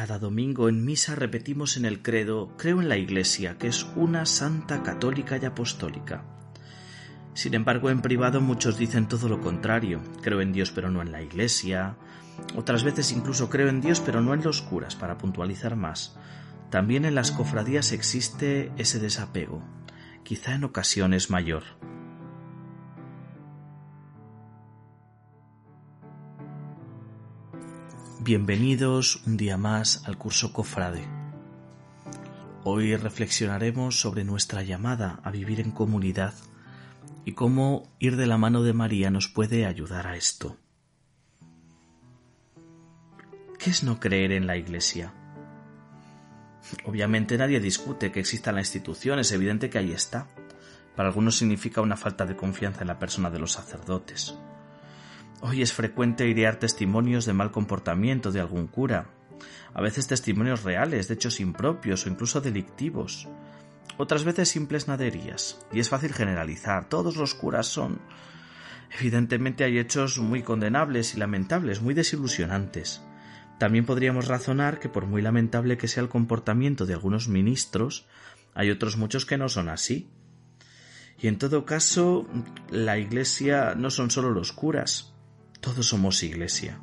Cada domingo en misa repetimos en el credo, creo en la Iglesia, que es una santa católica y apostólica. Sin embargo, en privado muchos dicen todo lo contrario, creo en Dios pero no en la Iglesia. Otras veces incluso creo en Dios pero no en los curas, para puntualizar más. También en las cofradías existe ese desapego, quizá en ocasiones mayor. Bienvenidos un día más al curso Cofrade. Hoy reflexionaremos sobre nuestra llamada a vivir en comunidad y cómo ir de la mano de María nos puede ayudar a esto. ¿Qué es no creer en la Iglesia? Obviamente nadie discute que exista la institución, es evidente que ahí está. Para algunos significa una falta de confianza en la persona de los sacerdotes. Hoy es frecuente idear testimonios de mal comportamiento de algún cura, a veces testimonios reales de hechos impropios o incluso delictivos, otras veces simples naderías, y es fácil generalizar, todos los curas son. Evidentemente hay hechos muy condenables y lamentables, muy desilusionantes. También podríamos razonar que por muy lamentable que sea el comportamiento de algunos ministros, hay otros muchos que no son así. Y en todo caso, la Iglesia no son solo los curas, todos somos iglesia.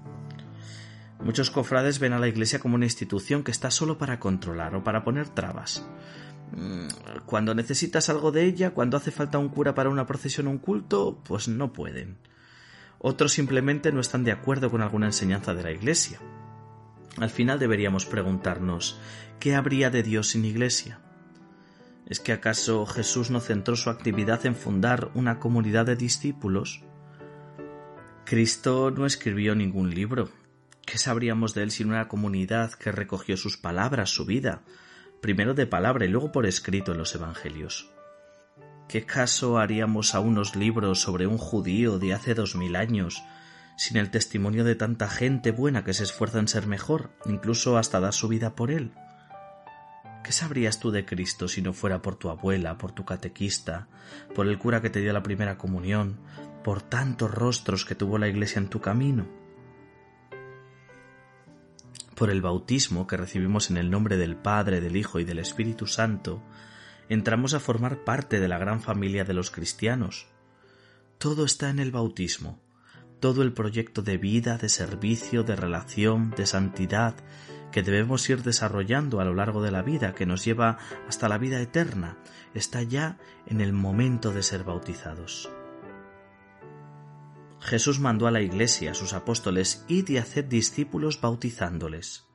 Muchos cofrades ven a la iglesia como una institución que está solo para controlar o para poner trabas. Mm, cuando necesitas algo de ella, cuando hace falta un cura para una procesión o un culto, pues no pueden. Otros simplemente no están de acuerdo con alguna enseñanza de la iglesia. Al final deberíamos preguntarnos, ¿qué habría de Dios sin iglesia? ¿Es que acaso Jesús no centró su actividad en fundar una comunidad de discípulos? Cristo no escribió ningún libro. ¿Qué sabríamos de él sin una comunidad que recogió sus palabras, su vida, primero de palabra y luego por escrito en los Evangelios? ¿Qué caso haríamos a unos libros sobre un judío de hace dos mil años sin el testimonio de tanta gente buena que se esfuerza en ser mejor, incluso hasta dar su vida por él? ¿Qué sabrías tú de Cristo si no fuera por tu abuela, por tu catequista, por el cura que te dio la primera comunión, por tantos rostros que tuvo la Iglesia en tu camino? Por el bautismo que recibimos en el nombre del Padre, del Hijo y del Espíritu Santo, entramos a formar parte de la gran familia de los cristianos. Todo está en el bautismo, todo el proyecto de vida, de servicio, de relación, de santidad, que debemos ir desarrollando a lo largo de la vida, que nos lleva hasta la vida eterna, está ya en el momento de ser bautizados. Jesús mandó a la Iglesia, a sus apóstoles, id y haced discípulos bautizándoles.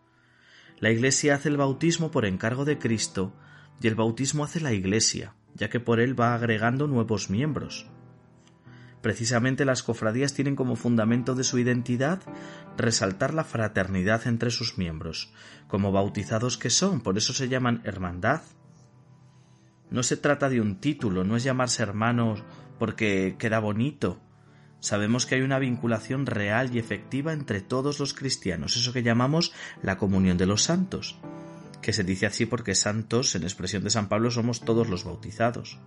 La Iglesia hace el bautismo por encargo de Cristo y el bautismo hace la Iglesia, ya que por él va agregando nuevos miembros. Precisamente las cofradías tienen como fundamento de su identidad resaltar la fraternidad entre sus miembros, como bautizados que son, por eso se llaman hermandad. No se trata de un título, no es llamarse hermanos porque queda bonito, sabemos que hay una vinculación real y efectiva entre todos los cristianos, eso que llamamos la comunión de los santos, que se dice así porque santos, en expresión de San Pablo, somos todos los bautizados.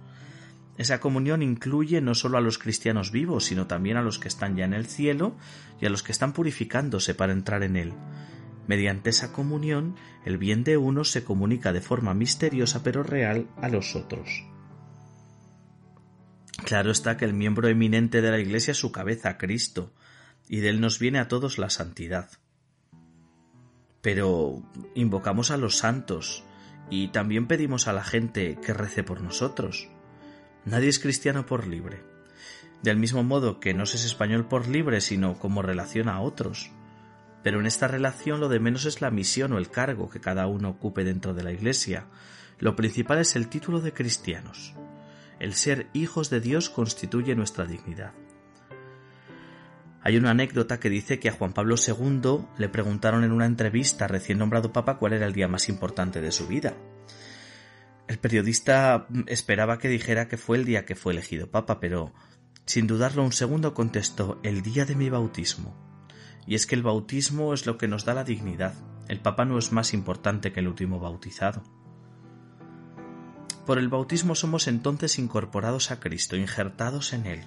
Esa comunión incluye no solo a los cristianos vivos, sino también a los que están ya en el cielo y a los que están purificándose para entrar en él. Mediante esa comunión, el bien de unos se comunica de forma misteriosa pero real a los otros. Claro está que el miembro eminente de la Iglesia es su cabeza, Cristo, y de él nos viene a todos la santidad. Pero invocamos a los santos y también pedimos a la gente que rece por nosotros. Nadie es cristiano por libre. Del mismo modo que no se es español por libre, sino como relación a otros. Pero en esta relación lo de menos es la misión o el cargo que cada uno ocupe dentro de la Iglesia. Lo principal es el título de cristianos. El ser hijos de Dios constituye nuestra dignidad. Hay una anécdota que dice que a Juan Pablo II le preguntaron en una entrevista recién nombrado papa cuál era el día más importante de su vida. El periodista esperaba que dijera que fue el día que fue elegido papa, pero sin dudarlo un segundo contestó el día de mi bautismo. Y es que el bautismo es lo que nos da la dignidad. El papa no es más importante que el último bautizado. Por el bautismo somos entonces incorporados a Cristo, injertados en Él.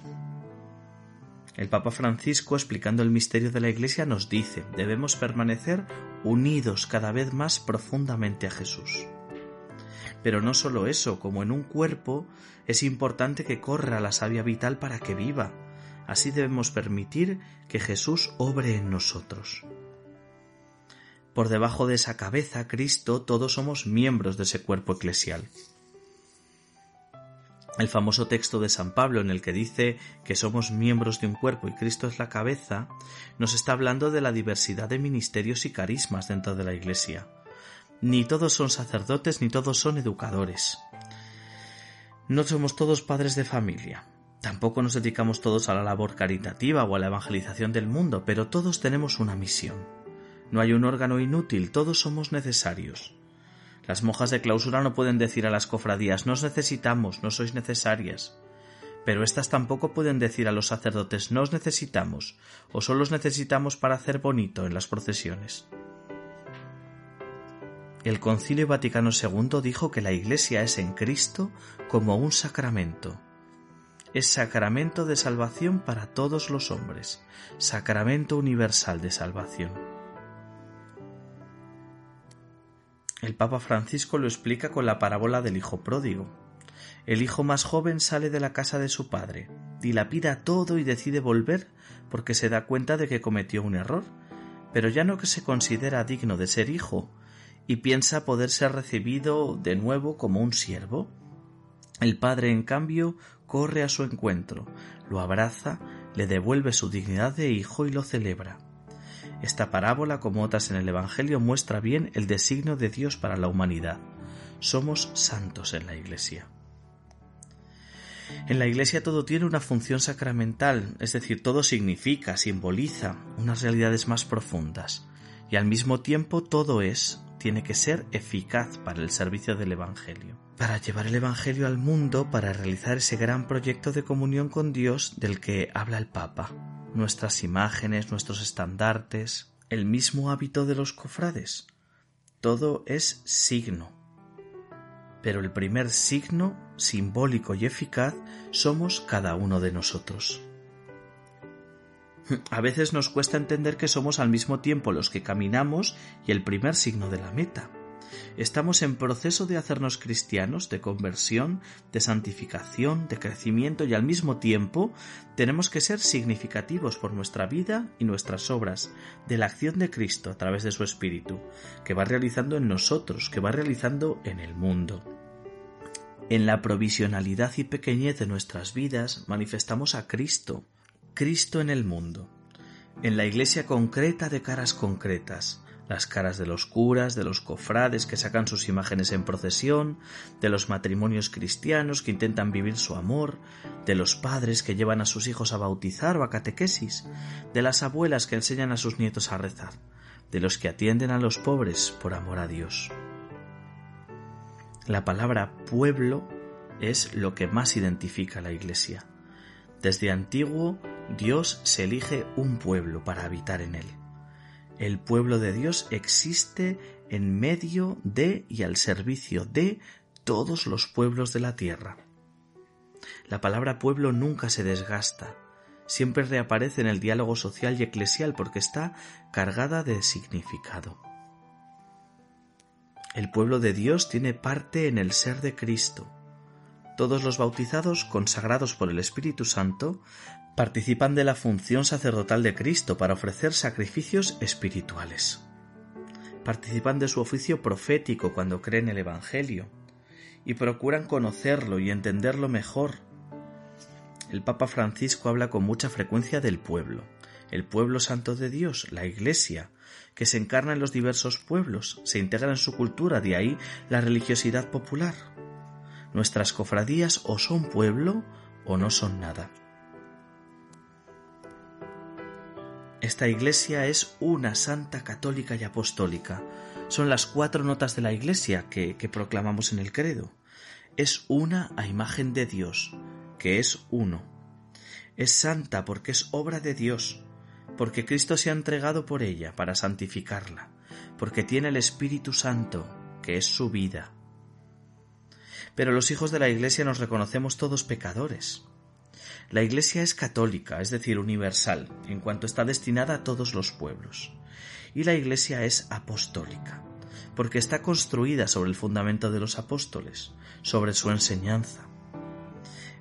El Papa Francisco, explicando el misterio de la Iglesia, nos dice, debemos permanecer unidos cada vez más profundamente a Jesús. Pero no solo eso, como en un cuerpo, es importante que corra la savia vital para que viva. Así debemos permitir que Jesús obre en nosotros. Por debajo de esa cabeza, Cristo, todos somos miembros de ese cuerpo eclesial. El famoso texto de San Pablo en el que dice que somos miembros de un cuerpo y Cristo es la cabeza, nos está hablando de la diversidad de ministerios y carismas dentro de la Iglesia. Ni todos son sacerdotes ni todos son educadores. No somos todos padres de familia. Tampoco nos dedicamos todos a la labor caritativa o a la evangelización del mundo, pero todos tenemos una misión. No hay un órgano inútil, todos somos necesarios. Las monjas de clausura no pueden decir a las cofradías nos necesitamos, no sois necesarias. Pero éstas tampoco pueden decir a los sacerdotes no os necesitamos, o solo os necesitamos para hacer bonito en las procesiones. El Concilio Vaticano II dijo que la Iglesia es en Cristo como un sacramento. Es sacramento de salvación para todos los hombres, sacramento universal de salvación. El Papa Francisco lo explica con la parábola del hijo pródigo. El hijo más joven sale de la casa de su padre, dilapida todo y decide volver porque se da cuenta de que cometió un error, pero ya no que se considera digno de ser hijo, y piensa poder ser recibido de nuevo como un siervo. El padre, en cambio, corre a su encuentro, lo abraza, le devuelve su dignidad de hijo y lo celebra. Esta parábola, como otras en el Evangelio, muestra bien el designio de Dios para la humanidad. Somos santos en la Iglesia. En la Iglesia todo tiene una función sacramental, es decir, todo significa, simboliza unas realidades más profundas, y al mismo tiempo todo es tiene que ser eficaz para el servicio del Evangelio, para llevar el Evangelio al mundo, para realizar ese gran proyecto de comunión con Dios del que habla el Papa, nuestras imágenes, nuestros estandartes, el mismo hábito de los cofrades. Todo es signo. Pero el primer signo, simbólico y eficaz, somos cada uno de nosotros. A veces nos cuesta entender que somos al mismo tiempo los que caminamos y el primer signo de la meta. Estamos en proceso de hacernos cristianos, de conversión, de santificación, de crecimiento y al mismo tiempo tenemos que ser significativos por nuestra vida y nuestras obras, de la acción de Cristo a través de su Espíritu, que va realizando en nosotros, que va realizando en el mundo. En la provisionalidad y pequeñez de nuestras vidas manifestamos a Cristo, Cristo en el mundo, en la iglesia concreta de caras concretas, las caras de los curas, de los cofrades que sacan sus imágenes en procesión, de los matrimonios cristianos que intentan vivir su amor, de los padres que llevan a sus hijos a bautizar o a catequesis, de las abuelas que enseñan a sus nietos a rezar, de los que atienden a los pobres por amor a Dios. La palabra pueblo es lo que más identifica a la Iglesia. Desde antiguo Dios se elige un pueblo para habitar en él. El pueblo de Dios existe en medio de y al servicio de todos los pueblos de la tierra. La palabra pueblo nunca se desgasta, siempre reaparece en el diálogo social y eclesial porque está cargada de significado. El pueblo de Dios tiene parte en el ser de Cristo. Todos los bautizados, consagrados por el Espíritu Santo, participan de la función sacerdotal de Cristo para ofrecer sacrificios espirituales. Participan de su oficio profético cuando creen el Evangelio y procuran conocerlo y entenderlo mejor. El Papa Francisco habla con mucha frecuencia del pueblo, el pueblo santo de Dios, la Iglesia, que se encarna en los diversos pueblos, se integra en su cultura, de ahí la religiosidad popular. Nuestras cofradías o son pueblo o no son nada. Esta iglesia es una santa católica y apostólica. Son las cuatro notas de la iglesia que, proclamamos en el credo. Es una a imagen de Dios, que es uno. Es santa porque es obra de Dios, porque Cristo se ha entregado por ella para santificarla, porque tiene el Espíritu Santo, que es su vida. Pero los hijos de la Iglesia nos reconocemos todos pecadores. La Iglesia es católica, es decir, universal, en cuanto está destinada a todos los pueblos. Y la Iglesia es apostólica, porque está construida sobre el fundamento de los apóstoles, sobre su enseñanza.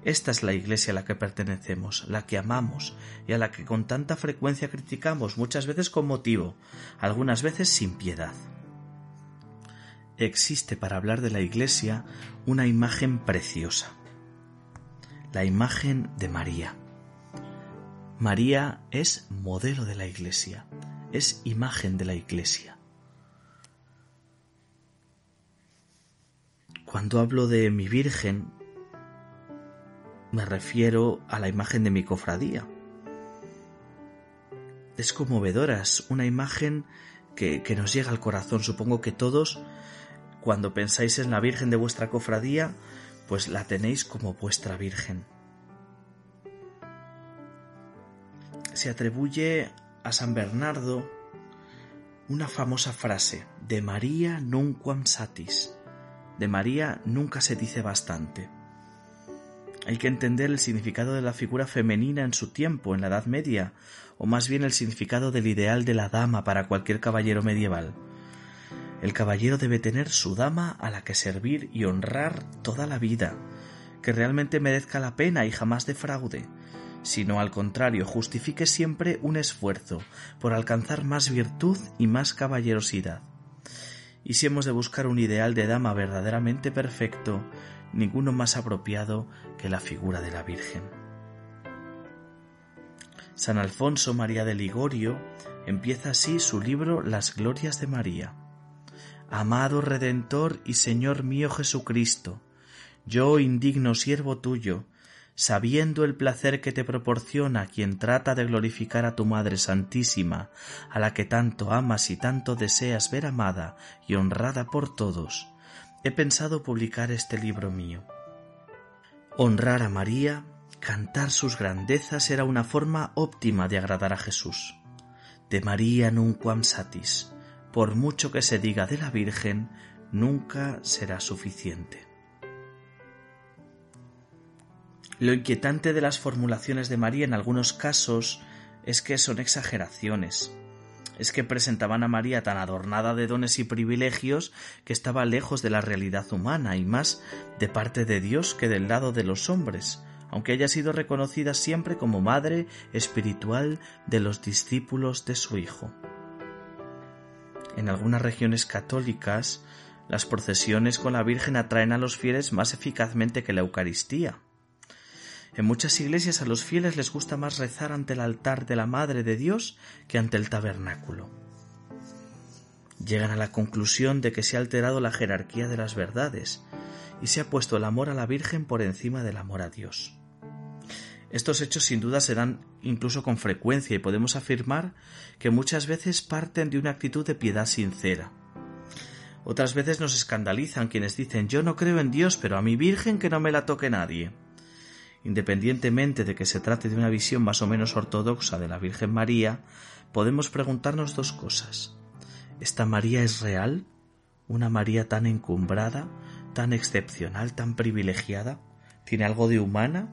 Esta es la Iglesia a la que pertenecemos, la que amamos y a la que con tanta frecuencia criticamos, muchas veces con motivo, algunas veces sin piedad. Existe para hablar de la Iglesia una imagen preciosa, la imagen de María. María es modelo de la Iglesia, es imagen de la Iglesia. Cuando hablo de mi Virgen, me refiero a la imagen de mi cofradía. Es conmovedora, es una imagen que, que nos llega al corazón. Supongo que todos, cuando pensáis en la Virgen de vuestra cofradía, pues la tenéis como vuestra Virgen. Se atribuye a San Bernardo una famosa frase de María nunquam satis. De María nunca se dice bastante. Hay que entender el significado de la figura femenina en su tiempo, en la Edad Media, o más bien el significado del ideal de la dama para cualquier caballero medieval. El caballero debe tener su dama a la que servir y honrar toda la vida, que realmente merezca la pena y jamás defraude, sino al contrario justifique siempre un esfuerzo por alcanzar más virtud y más caballerosidad. Y si hemos de buscar un ideal de dama verdaderamente perfecto, ninguno más apropiado que la figura de la Virgen. San Alfonso María de Ligorio empieza así su libro Las Glorias de María. Amado Redentor y Señor mío Jesucristo, yo indigno siervo tuyo, sabiendo el placer que te proporciona quien trata de glorificar a tu Madre Santísima, a la que tanto amas y tanto deseas ver amada y honrada por todos, he pensado publicar este libro mío. Honrar a María, cantar sus grandezas era una forma óptima de agradar a Jesús. De María nunquam satis por mucho que se diga de la Virgen, nunca será suficiente. Lo inquietante de las formulaciones de María en algunos casos es que son exageraciones. Es que presentaban a María tan adornada de dones y privilegios que estaba lejos de la realidad humana y más de parte de Dios que del lado de los hombres, aunque haya sido reconocida siempre como madre espiritual de los discípulos de su Hijo. En algunas regiones católicas, las procesiones con la Virgen atraen a los fieles más eficazmente que la Eucaristía. En muchas iglesias a los fieles les gusta más rezar ante el altar de la Madre de Dios que ante el tabernáculo. Llegan a la conclusión de que se ha alterado la jerarquía de las verdades y se ha puesto el amor a la Virgen por encima del amor a Dios. Estos hechos sin duda se dan incluso con frecuencia y podemos afirmar que muchas veces parten de una actitud de piedad sincera. Otras veces nos escandalizan quienes dicen yo no creo en Dios, pero a mi Virgen que no me la toque nadie. Independientemente de que se trate de una visión más o menos ortodoxa de la Virgen María, podemos preguntarnos dos cosas. ¿Esta María es real? ¿Una María tan encumbrada, tan excepcional, tan privilegiada? ¿Tiene algo de humana?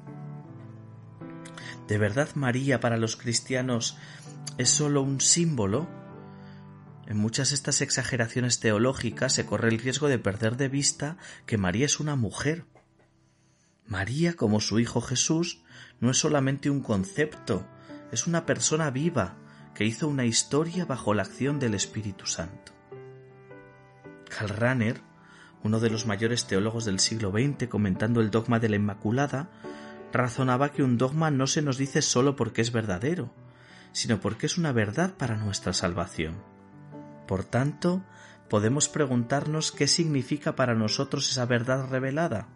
¿De verdad María para los cristianos es sólo un símbolo? En muchas de estas exageraciones teológicas se corre el riesgo de perder de vista que María es una mujer. María, como su Hijo Jesús, no es solamente un concepto, es una persona viva que hizo una historia bajo la acción del Espíritu Santo. Karl Rahner, uno de los mayores teólogos del siglo XX, comentando el dogma de la Inmaculada, razonaba que un dogma no se nos dice sólo porque es verdadero, sino porque es una verdad para nuestra salvación. Por tanto, podemos preguntarnos qué significa para nosotros esa verdad revelada.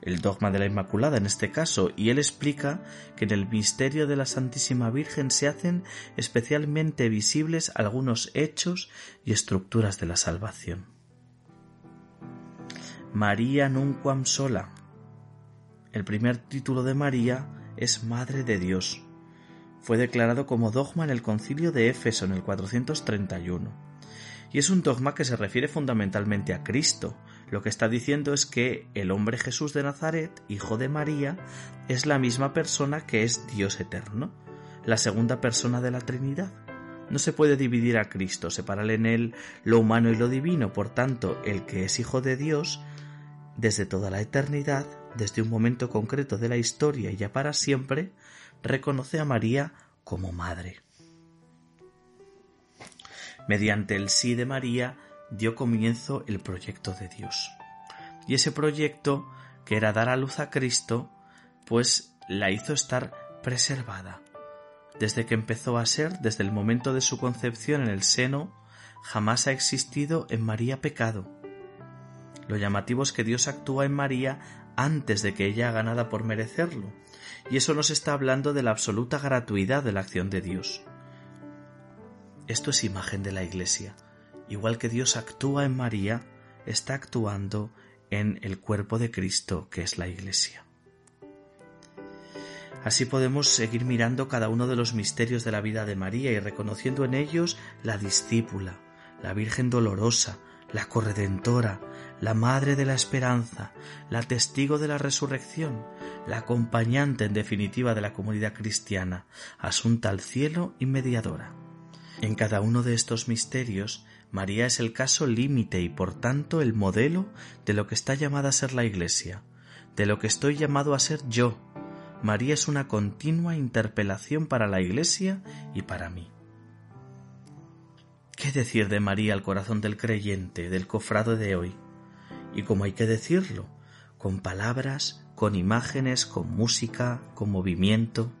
El dogma de la Inmaculada en este caso, y él explica que en el misterio de la Santísima Virgen se hacen especialmente visibles algunos hechos y estructuras de la salvación. María nunquam sola, el primer título de María es Madre de Dios. Fue declarado como dogma en el concilio de Éfeso en el 431. Y es un dogma que se refiere fundamentalmente a Cristo, Lo que está diciendo es que el hombre Jesús de Nazaret, hijo de María, es la misma persona que es Dios eterno, la segunda persona de la Trinidad. No se puede dividir a Cristo, separar en él lo humano y lo divino, por tanto, el que es hijo de Dios, desde toda la eternidad, desde un momento concreto de la historia y ya para siempre, reconoce a María como madre. Mediante el sí de María dio comienzo el proyecto de Dios. Y ese proyecto, que era dar a luz a Cristo, pues la hizo estar preservada. Desde que empezó a ser, desde el momento de su concepción en el seno, jamás ha existido en María pecado. Lo llamativo es que Dios actúa en María antes de que ella haga nada por merecerlo, y eso nos está hablando de la absoluta gratuidad de la acción de Dios. Esto es imagen de la Iglesia. Igual que Dios actúa en María, está actuando en el cuerpo de Cristo, que es la Iglesia. Así podemos seguir mirando cada uno de los misterios de la vida de María y reconociendo en ellos la discípula, la Virgen dolorosa, la corredentora, la Madre de la Esperanza, la testigo de la resurrección, la acompañante en definitiva de la comunidad cristiana, asunta al cielo y mediadora. En cada uno de estos misterios, María es el caso límite y por tanto el modelo de lo que está llamada a ser la Iglesia, de lo que estoy llamado a ser yo. María es una continua interpelación para la Iglesia y para mí. ¿Qué decir de María al corazón del creyente, del cofrado de hoy? Y como hay que decirlo, con palabras, con imágenes, con música, con movimiento.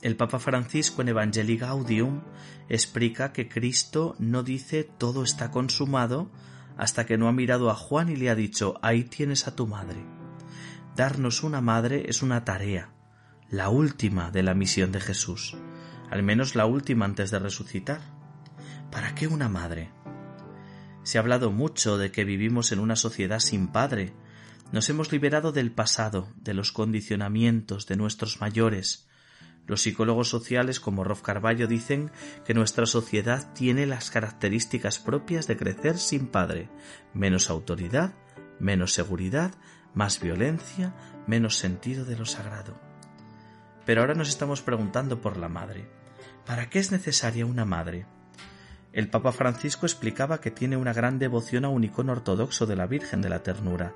El Papa Francisco en Evangelii Gaudium explica que Cristo no dice todo está consumado hasta que no ha mirado a Juan y le ha dicho ahí tienes a tu madre. Darnos una madre es una tarea, la última de la misión de Jesús, al menos la última antes de resucitar. ¿Para qué una madre? Se ha hablado mucho de que vivimos en una sociedad sin padre. Nos hemos liberado del pasado, de los condicionamientos de nuestros mayores, los psicólogos sociales como Rolf Carballo dicen que nuestra sociedad tiene las características propias de crecer sin padre, menos autoridad, menos seguridad, más violencia, menos sentido de lo sagrado. Pero ahora nos estamos preguntando por la madre. ¿Para qué es necesaria una madre? El Papa Francisco explicaba que tiene una gran devoción a un icono ortodoxo de la Virgen de la Ternura.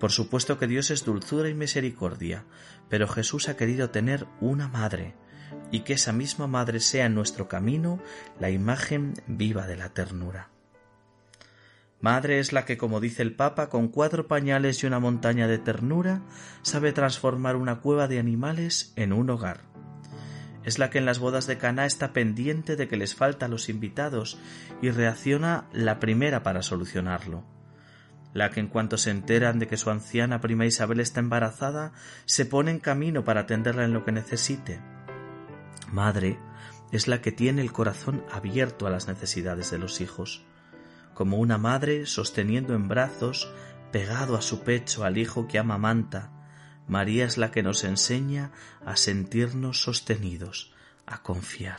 Por supuesto que Dios es dulzura y misericordia, pero Jesús ha querido tener una madre, y que esa misma madre sea en nuestro camino la imagen viva de la ternura. Madre es la que, como dice el Papa, con cuatro pañales y una montaña de ternura, sabe transformar una cueva de animales en un hogar. Es la que en las bodas de Caná está pendiente de que les falta a los invitados y reacciona la primera para solucionarlo la que en cuanto se enteran de que su anciana prima Isabel está embarazada, se pone en camino para atenderla en lo que necesite. Madre es la que tiene el corazón abierto a las necesidades de los hijos, como una madre sosteniendo en brazos, pegado a su pecho al hijo que amamanta. María es la que nos enseña a sentirnos sostenidos, a confiar.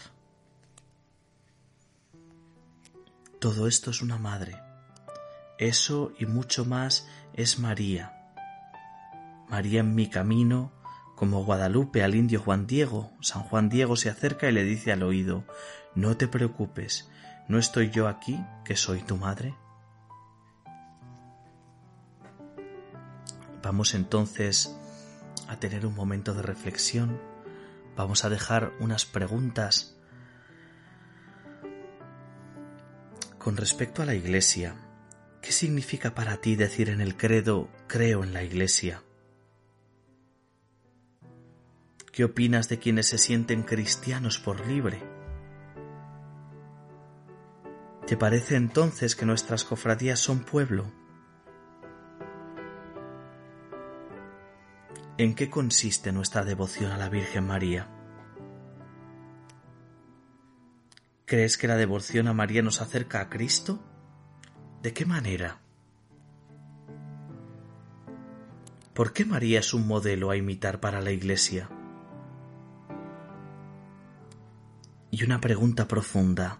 Todo esto es una madre eso y mucho más es María. María en mi camino, como Guadalupe al indio Juan Diego. San Juan Diego se acerca y le dice al oído, No te preocupes, ¿no estoy yo aquí, que soy tu madre? Vamos entonces a tener un momento de reflexión. Vamos a dejar unas preguntas con respecto a la Iglesia ¿Qué significa para ti decir en el credo creo en la Iglesia? ¿Qué opinas de quienes se sienten cristianos por libre? ¿Te parece entonces que nuestras cofradías son pueblo? ¿En qué consiste nuestra devoción a la Virgen María? ¿Crees que la devoción a María nos acerca a Cristo? ¿De qué manera? ¿Por qué María es un modelo a imitar para la Iglesia? Y una pregunta profunda.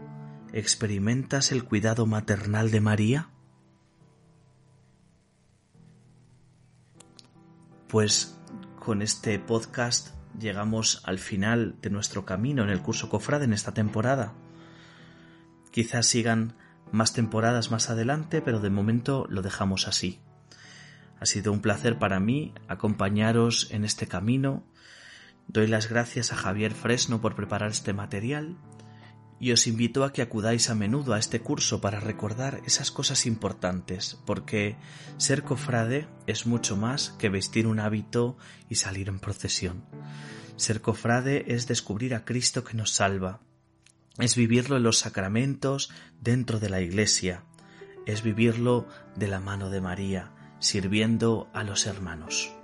¿Experimentas el cuidado maternal de María? Pues con este podcast llegamos al final de nuestro camino en el curso Cofrade en esta temporada. Quizás sigan más temporadas más adelante, pero de momento lo dejamos así. Ha sido un placer para mí acompañaros en este camino. Doy las gracias a Javier Fresno por preparar este material y os invito a que acudáis a menudo a este curso para recordar esas cosas importantes, porque ser cofrade es mucho más que vestir un hábito y salir en procesión. Ser cofrade es descubrir a Cristo que nos salva, es vivirlo en los sacramentos dentro de la Iglesia, es vivirlo de la mano de María, sirviendo a los hermanos.